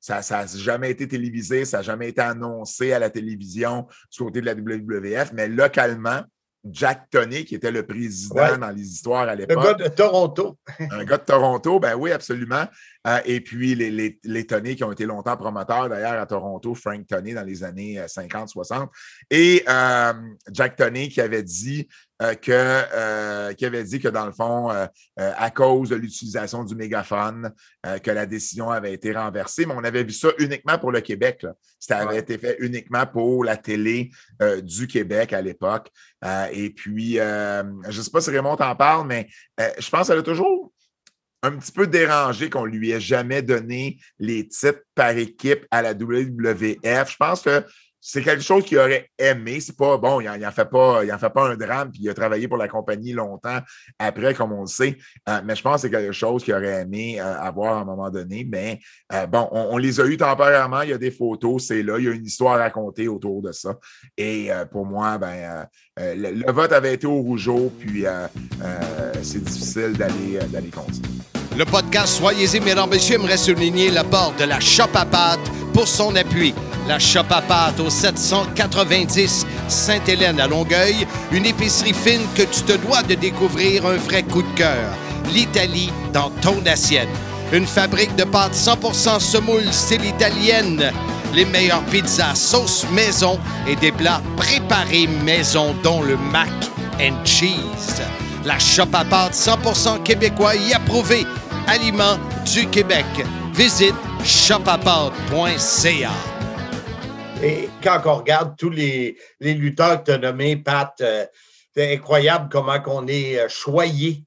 ça n'a jamais été télévisé, ça n'a jamais été annoncé à la télévision du côté de la WWF, mais localement, Jack Tony, qui était le président dans les histoires à l'époque. Un gars de Toronto. un gars de Toronto, ben oui, absolument. Euh, et puis les, les, les Tony qui ont été longtemps promoteurs d'ailleurs à Toronto, Frank Tony dans les années 50-60. Euh, et euh, Jack Tony qui avait dit que qui avait dit que dans le fond, à cause de l'utilisation du mégaphone, que la décision avait été renversée. Mais on avait vu ça uniquement pour le Québec. Ça avait été fait uniquement pour la télé du Québec à l'époque. et puis, je ne sais pas si Raymond t'en parle, mais je pense qu'elle a toujours un petit peu dérangé qu'on lui ait jamais donné les titres par équipe à la WWF. Je pense que c'est quelque chose qu'il aurait aimé. C'est pas bon, il n'en fait pas, en fait pas un drame, puis il a travaillé pour la compagnie longtemps après, comme on le sait. Euh, mais je pense que c'est quelque chose qu'il aurait aimé euh, avoir à un moment donné. Mais euh, bon, on, les a eus temporairement. Il y a des photos, c'est là. Il y a une histoire à raconter autour de ça. Et pour moi, ben, le, vote avait été au rougeau, puis c'est difficile d'aller d'aller continuer. Le podcast Soyez-y, mesdames, messieurs, aimerait souligner l'apport de la Shop à pâte pour son appui. La Shop à pâte au 790 Sainte-Hélène à Longueuil, une épicerie fine que tu te dois de découvrir un vrai coup de cœur. L'Italie dans ton assiette. Une fabrique de pâtes 100% semoule style italienne. Les meilleures pizzas sauce maison et des plats préparés maison, dont le mac and cheese. La Shop à pâte 100% québécois y approuvé aliments du Québec. Visite shopapart.ca. Et quand on regarde tous les, lutteurs que tu as nommés, Pat, euh, c'est incroyable comment on est euh, choyé,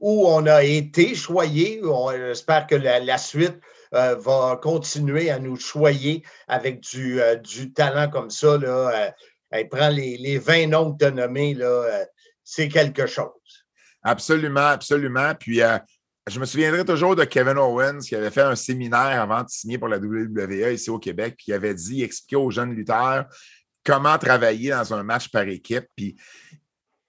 où on a été choyé. J'espère que la, suite euh, va continuer à nous choyer avec du, talent comme ça. Là, elle prend les, les 20 noms que tu as nommés, c'est quelque chose. Absolument, absolument. Puis je me souviendrai toujours de Kevin Owens qui avait fait un séminaire avant de signer pour la WWE ici au Québec, puis il avait dit, expliquer aux jeunes lutteurs comment travailler dans un match par équipe. Puis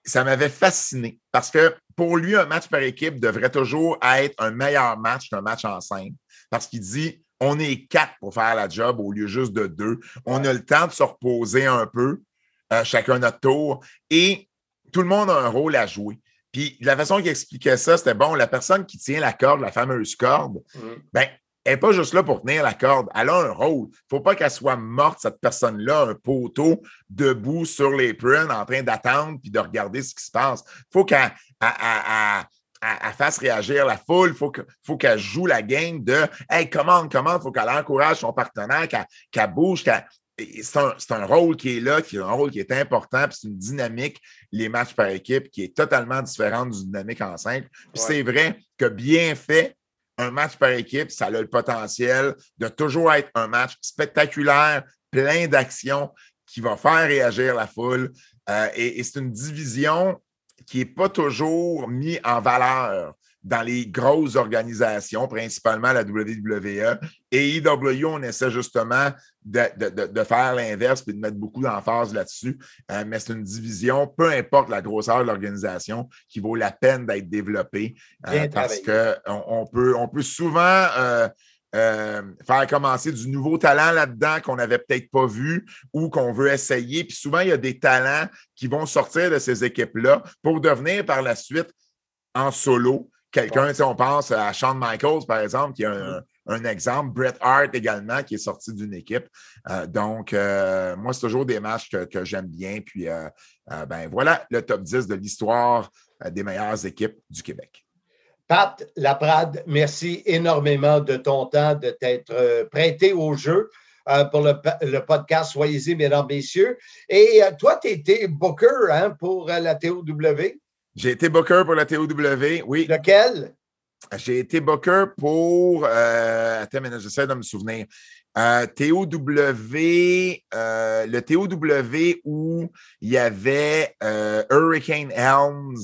ça m'avait fasciné parce que pour lui, un match par équipe devrait toujours être un meilleur match qu'un match en scène. Parce qu'il dit, on est quatre pour faire la job au lieu juste de deux. On a le temps de se reposer un peu, euh, chacun notre tour, et tout le monde a un rôle à jouer. Puis la façon qu'il expliquait ça, c'était bon, la personne qui tient la corde, la fameuse corde, mm. ben, elle n'est pas juste là pour tenir la corde. Elle a un rôle. Il ne faut pas qu'elle soit morte, cette personne-là, un poteau, debout sur les prunes, en train d'attendre puis de regarder ce qui se passe. Il faut qu'elle fasse réagir la foule. Il faut qu'elle joue la game de Hey, commande, commande. Il faut qu'elle encourage son partenaire, qu'elle bouge, qu'elle c'est un, rôle qui est là, qui est un rôle qui est important, puis c'est une dynamique, les matchs par équipe, qui est totalement différente du dynamique en simple. Puis c'est vrai que bien fait, un match par équipe, ça a le potentiel de toujours être un match spectaculaire, plein d'actions, qui va faire réagir la foule. Euh, et, c'est une division qui n'est pas toujours mise en valeur dans les grosses organisations, principalement la WWE. Et IW, on essaie justement de, faire l'inverse et de mettre beaucoup d'emphase là-dessus. Euh, mais c'est une division, peu importe la grosseur de l'organisation, qui vaut la peine d'être développée euh, parce qu'on on peut, on peut souvent. Euh, faire commencer du nouveau talent là-dedans qu'on n'avait peut-être pas vu ou qu'on veut essayer. Puis souvent, il y a des talents qui vont sortir de ces équipes-là pour devenir par la suite en solo quelqu'un, si on pense à Shawn Michaels, par exemple, qui est un, exemple, Bret Hart également, qui est sorti d'une équipe. Euh, donc, euh, moi, c'est toujours des matchs que, j'aime bien. Puis, euh, ben voilà le top 10 de l'histoire des meilleures équipes du Québec. Pat Laprade, merci énormément de ton temps, de t'être prêté au jeu. pour le, podcast Soyez-y, mesdames, messieurs. Et toi, tu étais booker hein, pour la TOW. J'ai été booker pour la TOW, oui. Lequel? j'ai été booker pour. Euh, attends, mais j'essaie de me souvenir. Euh, TOW, euh, le TOW où il y avait euh, Hurricane Helms,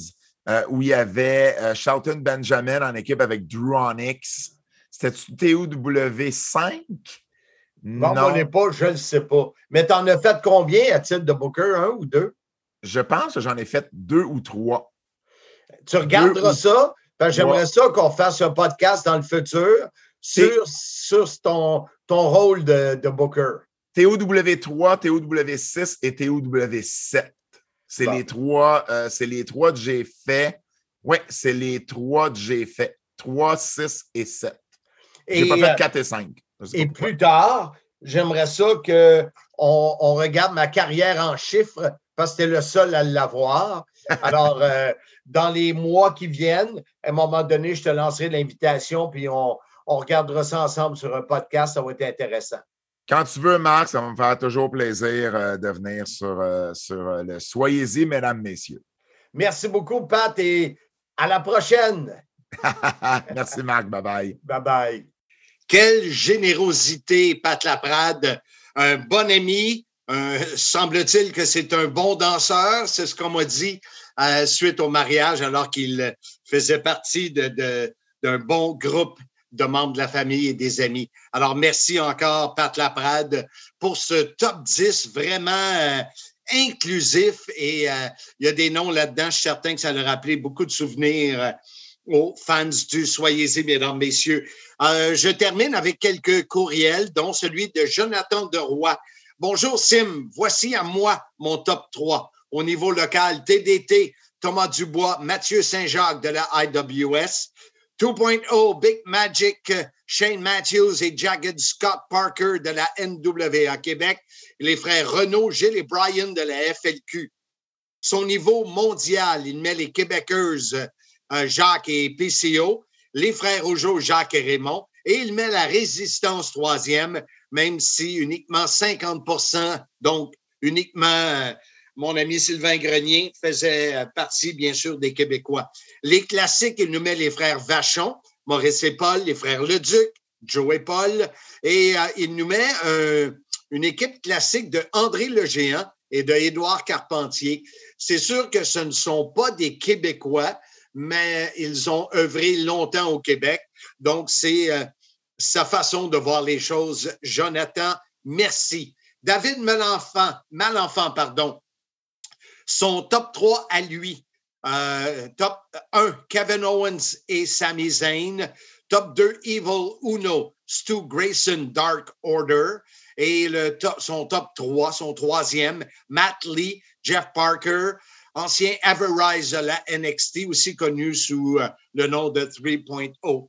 où il y avait Shelton Benjamin en équipe avec Drew Onyx. C'était TOW 5? Bon, on n'est pas, je ne le sais pas. Mais tu en as fait combien à titre de Booker, un ou deux? Je pense que j'en ai fait deux ou trois. Tu regarderas ça. que J'aimerais Ouais. ça qu'on fasse un podcast dans le futur sur, sur ton, ton rôle de, de Booker. TOW3, TOW6 et TOW7. C'est Bon. les trois, euh, c'est les trois que j'ai fait. Oui, c'est les trois que j'ai fait. 3, 6 et 7. Et, J'ai pas euh, fait 4 et 5. Je sais Et pourquoi. plus tard, j'aimerais ça qu'on on regarde ma carrière en chiffres parce que tu es le seul à l'avoir. Alors, euh, dans les mois qui viennent, à un moment donné, je te lancerai l'invitation puis on, on regardera ça ensemble sur un podcast. Ça va être intéressant. Quand tu veux, Marc, ça va me faire toujours plaisir euh, de venir sur, euh, sur euh, le Soyez-y, mesdames, messieurs. Merci beaucoup, Pat, et à la prochaine. Merci, Marc. Bye bye. Bye bye. Quelle générosité, Pat Laprade. Un bon ami. Semble-t-il que c'est un bon danseur. C'est ce qu'on m'a dit suite au mariage, alors qu'il faisait partie d'un bon groupe de membres de la famille et des amis. Alors, merci encore, Pat Laprade, pour ce top 10 vraiment euh, inclusif. Et euh, il y a des noms là-dedans. Je suis certain que ça leur a rappelé beaucoup de souvenirs euh, aux fans du Soyez-y, mesdames, messieurs. Je termine avec quelques courriels, dont celui de Jonathan Deroy. Bonjour Sim, voici à moi mon top 3. Au niveau local, TDT, Thomas Dubois, Mathieu Saint-Jacques de la IWS. 2.0, Big Magic, euh, Shane Matthews et Jagged Scott Parker de la NWA Québec. Les frères Renaud, Gilles et Brian de la FLQ. Son niveau mondial, il met les Québécois euh, Jacques et PCO les frères Rougeau, Jacques et Raymond, et il met la résistance troisième, même si uniquement 50% donc uniquement euh, mon ami Sylvain Grenier faisait euh, partie, bien sûr, des Québécois. Les classiques, il nous met les frères Vachon, Maurice et Paul, les frères Leduc, Joe et Paul, et euh, il nous met une équipe classique de André Le Géant et de Édouard Carpentier. C'est sûr que ce ne sont pas des Québécois, mais ils ont œuvré longtemps au Québec. Donc, c'est euh, sa façon de voir les choses. Jonathan, merci. David Malenfant, Malenfant, pardon, son top 3 à lui. Euh, top 1, Kevin Owens et Sami Zayn. Top 2, Evil Uno, Stu Grayson, Dark Order. Et le top, son top 3, son troisième, Matt Lee, Jeff Parker, ancien Everrise de la NXT, aussi connu sous euh, le nom de 3.0.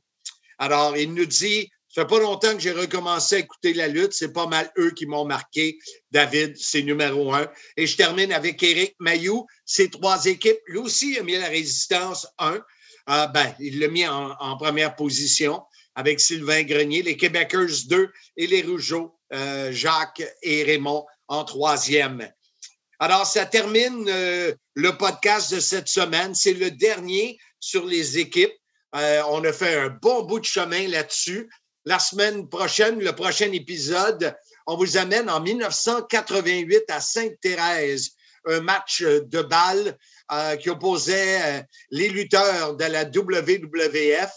Alors, il nous dit, ça fait pas longtemps que j'ai recommencé à écouter la lutte, c'est pas mal eux qui m'ont marqué. David, c'est numéro un. Et je termine avec Eric Mayou, ses trois équipes. Lui aussi a mis la résistance 1. Euh, ben, il l'a mis en, première position avec Sylvain Grenier, les Québécois 2 et les Rougeaux, euh, Jacques et Raymond en troisième. Alors, ça termine euh, le podcast de cette semaine. C'est le dernier sur les équipes. Euh, on a fait un bon bout de chemin là-dessus. La semaine prochaine, le prochain épisode, on vous amène en 1988 à Sainte-Thérèse, un match de balle euh, qui opposait euh, les lutteurs de la WWF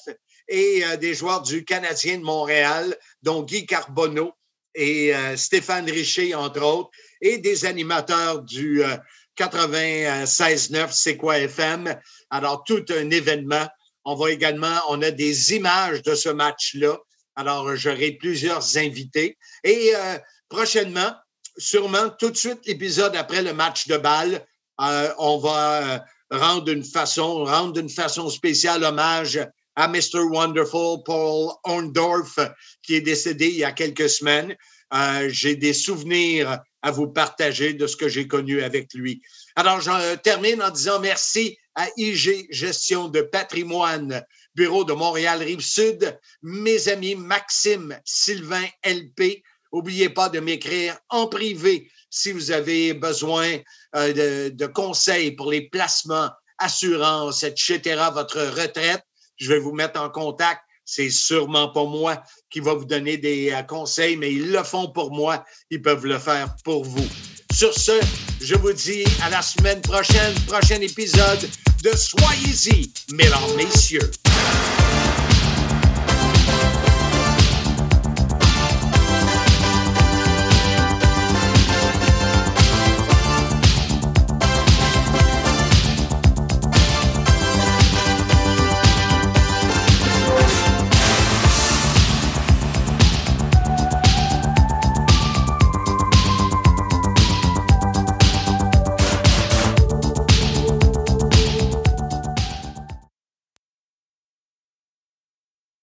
et euh, des joueurs du Canadien de Montréal, dont Guy Carbonneau et Stéphane Richer, entre autres, et des animateurs du euh, 96.9 C'est quoi FM. Alors, tout un événement. On va également, on a des images de ce match-là. Alors, j'aurai plusieurs invités. Et euh, prochainement, sûrement tout de suite l'épisode après le match de balle, euh, on va euh, rendre d'une façon spéciale hommage à Mr. Wonderful Paul Orndorff, qui est décédé il y a quelques semaines. Euh, j'ai des souvenirs à vous partager de ce que j'ai connu avec lui. Alors, j'en termine en disant merci à IG Gestion de patrimoine, Bureau de Montréal-Rive-Sud, mes amis Maxime, Sylvain, LP. N'oubliez pas de m'écrire en privé si vous avez besoin euh, de, de conseils pour les placements, assurances, etc., votre retraite. je vais vous mettre en contact. C'est sûrement pas moi qui va vous donner des euh, conseils, mais ils le font pour moi. Ils peuvent le faire pour vous. Sur ce, je vous dis à la semaine prochaine, prochain épisode de Soyez-y, mesdames, messieurs.